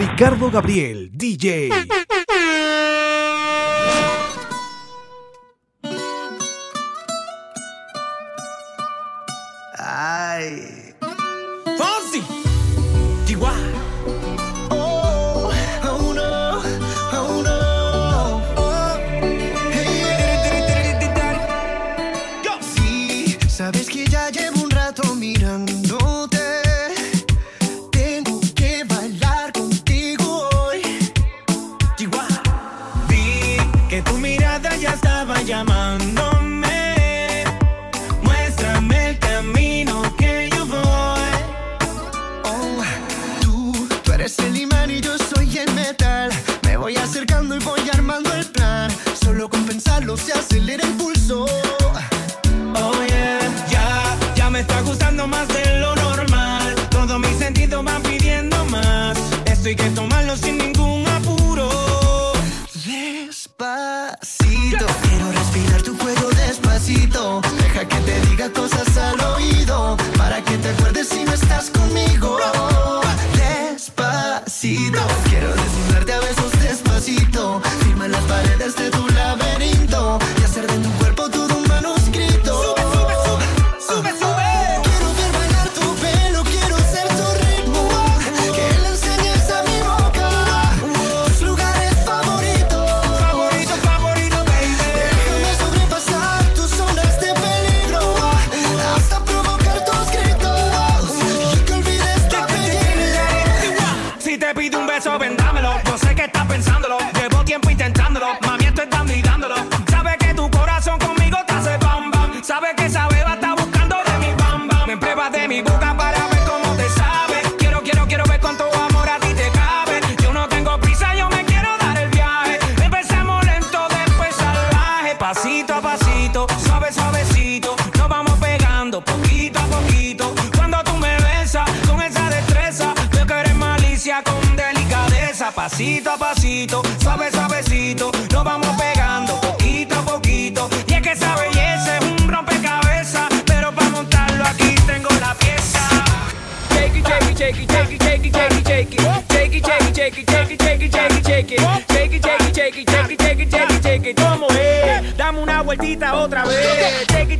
Ricardo Gabriel, DJ. hay que tomarlo sin ningún pasito a pasito, suave suavecito, nos vamos pegando poquito a poquito. Y es que esa belleza es un rompecabezas, pero para montarlo aquí tengo la pieza. Shake it, shake it, shake it, shake it, shake it, shake it, shake it, shake it, shake it, shake it, shake it, shake it, shake it, shake it, shake it, shake it, shake it, shake it, shake it, shake it, ¿cómo es? Dame una vueltita otra vez. Shake it,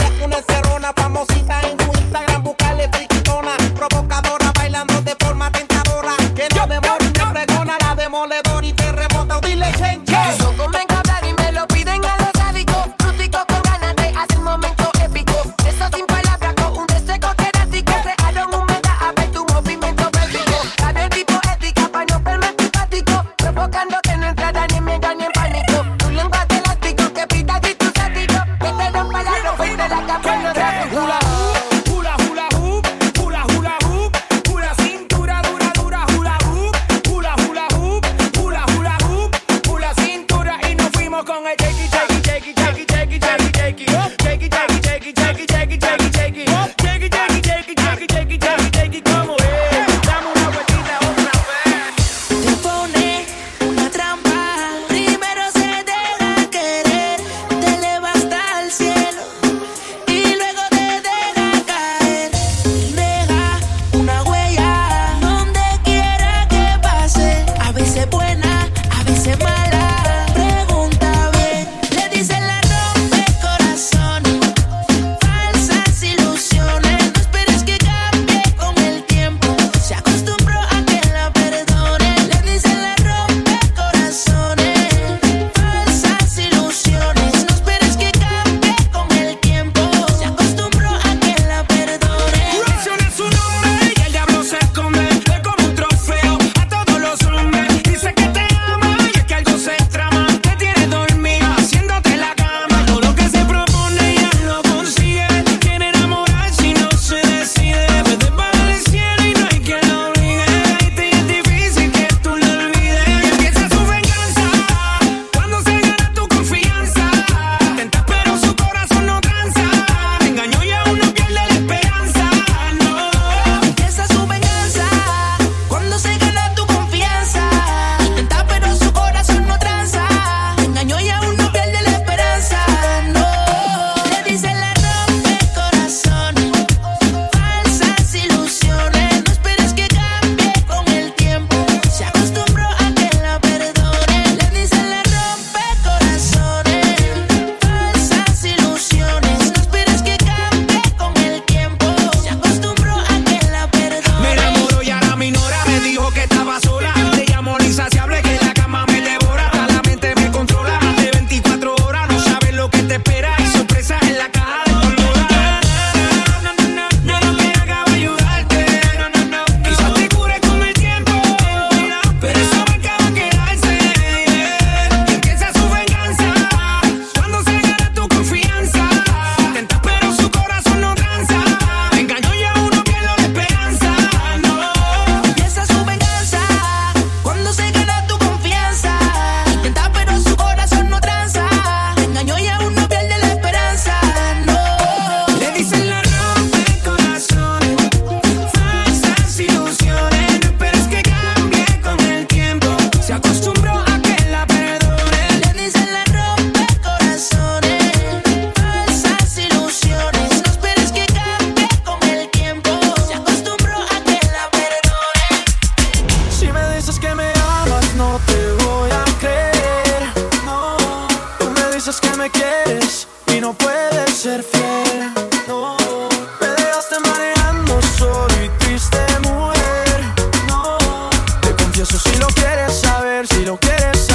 Deja una encerrona famosita en tu Instagram.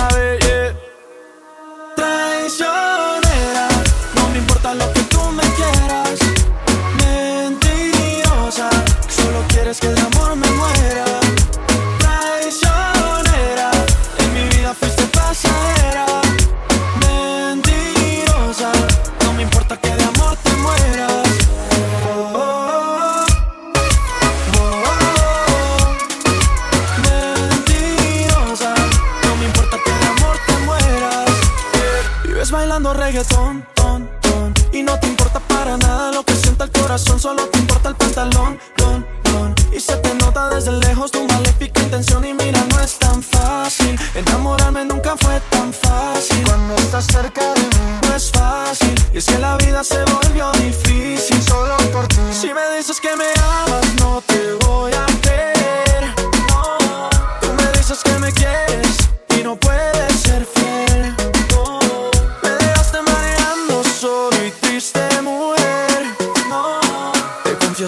vez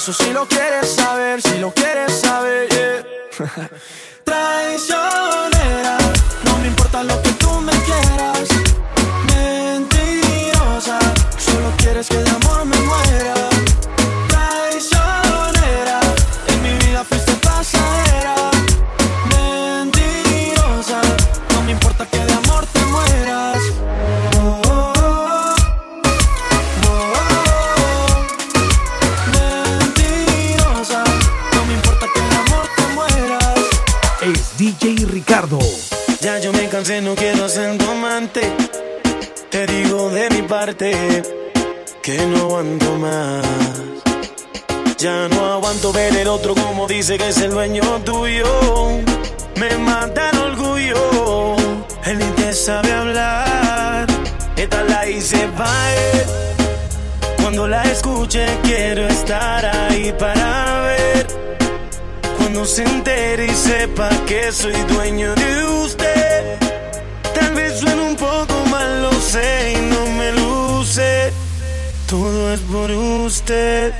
eso sí lo quiero. Cuando la escuche quiero estar ahí para ver. Cuando se entere y sepa que soy dueño de usted. Tal vez suene un poco mal, lo sé y no me luce. Todo es por usted.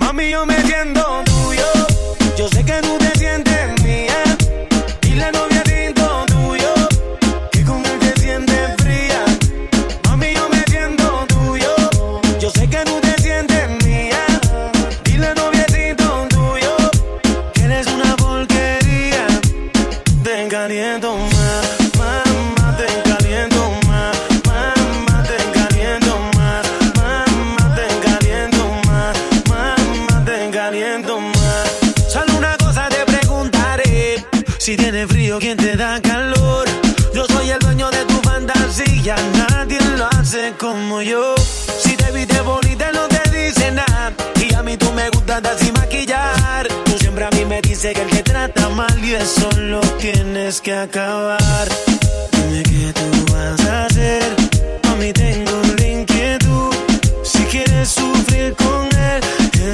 Mami, yo me siento tuyo. Yo sé que tú te sientes mía. Y la novia Si tienes frío, ¿quién te da calor? Yo soy el dueño de tu fantasía, nadie lo hace como yo. Si te viste bonita, no te dice nada. Y a mí tú me gustas así maquillar. Tú siempre a mí me dices que el que trata mal y eso lo tienes que acabar. Dime qué tú vas a hacer. A mí tengo la inquietud. Si quieres sufrir con él,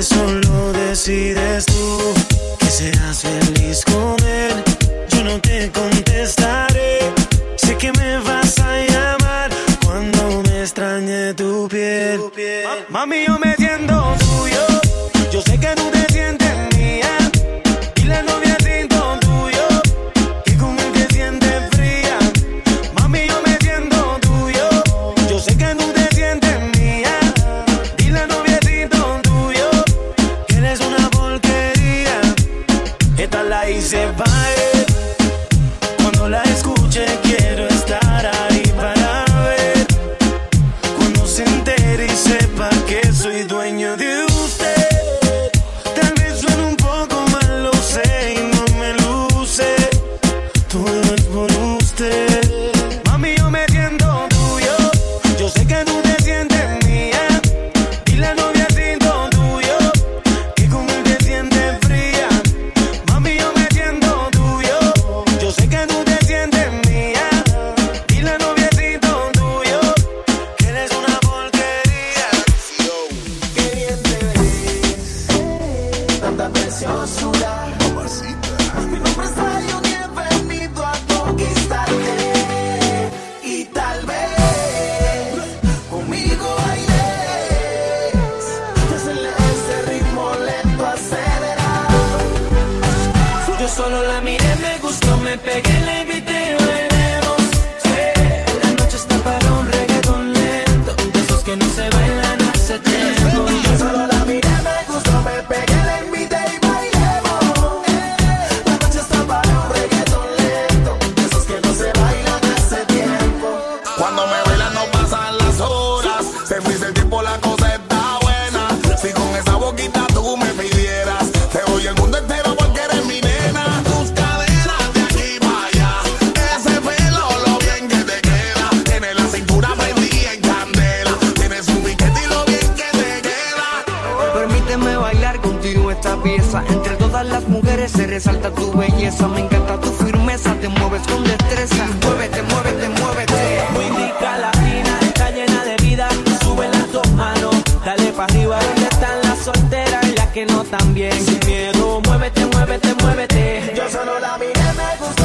eso lo decides tú. Que seas feliz con él things vai. pegué. que no tan bien. Sin miedo, muévete, muévete, muévete. Yo solo la miré, me gustó.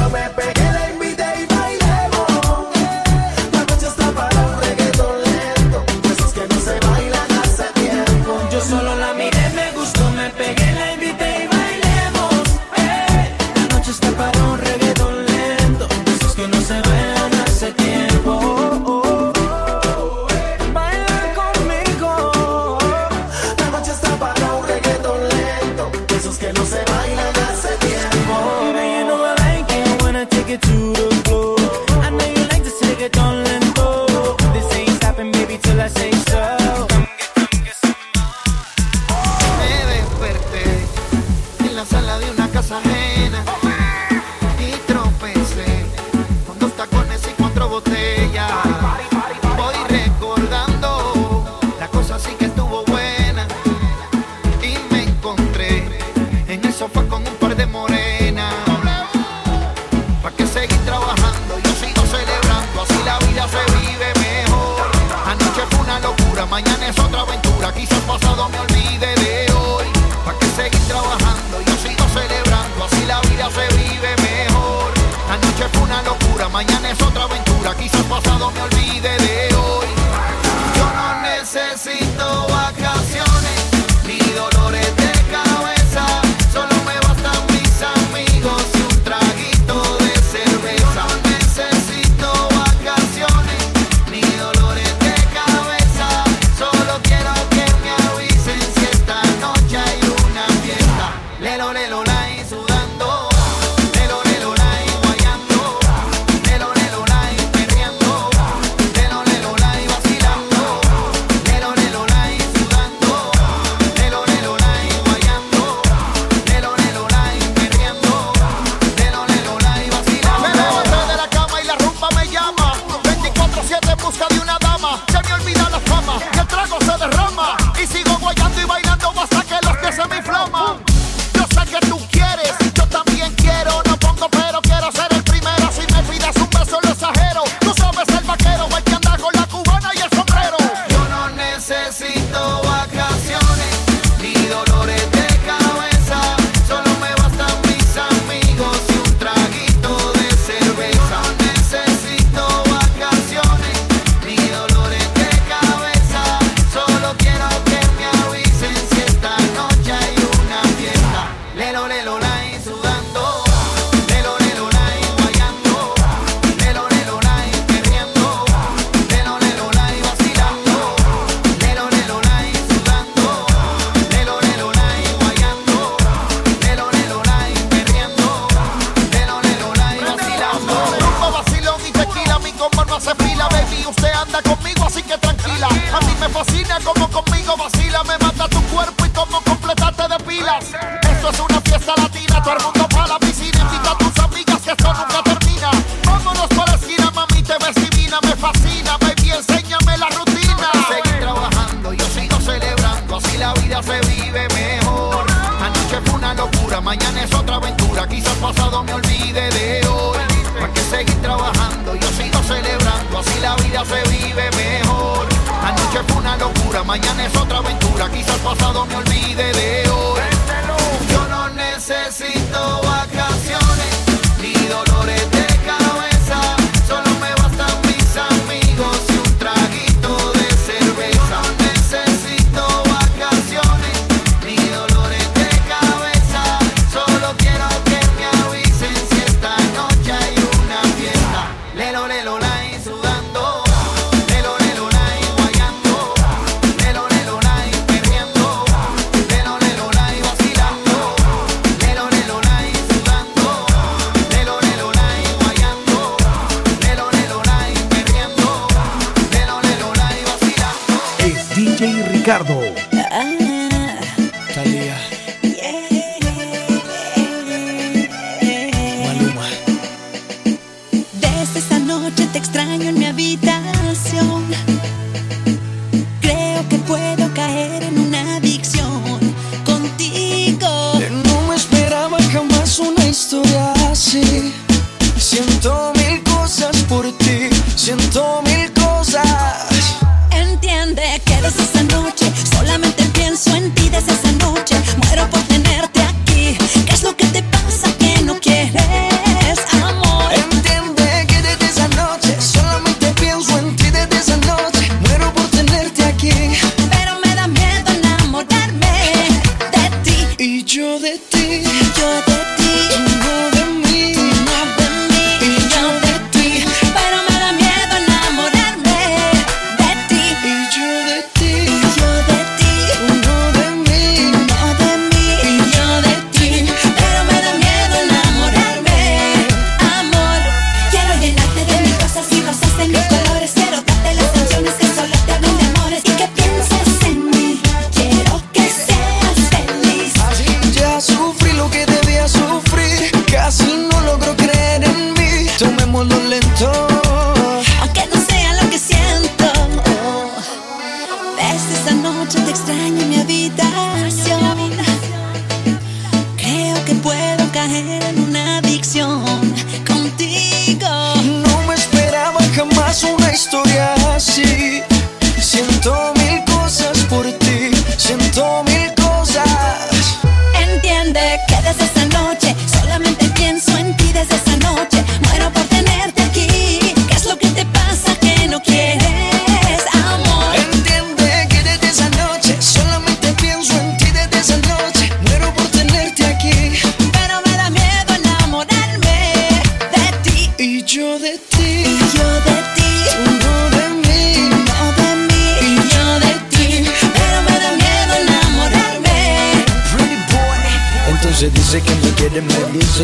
cosas por ti. Siento mil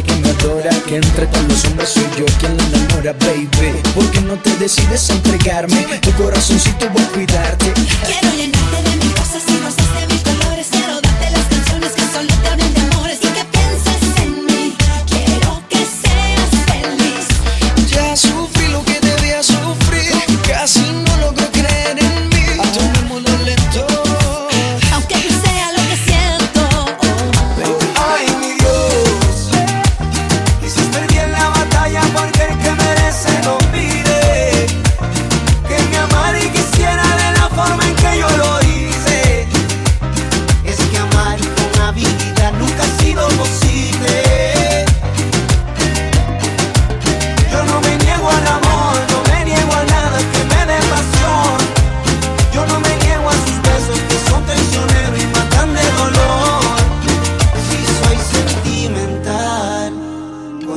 que me adora Que entre todos los hombres soy yo quien la enamora, baby ¿Por qué no te decides a entregarme? Tu corazoncito va a cuidarte Quiero llenarte de mil cosas y no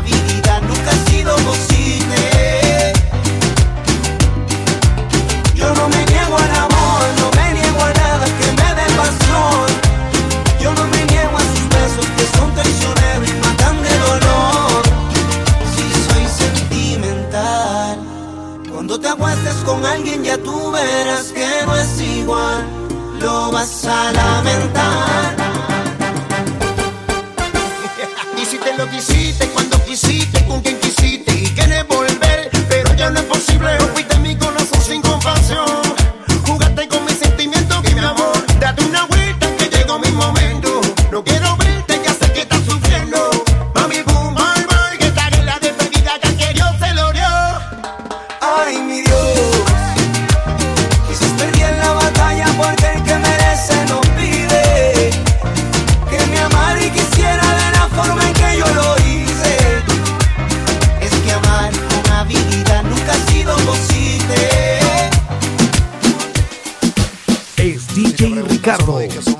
Navidad nunca ha sido posible. Ricardo.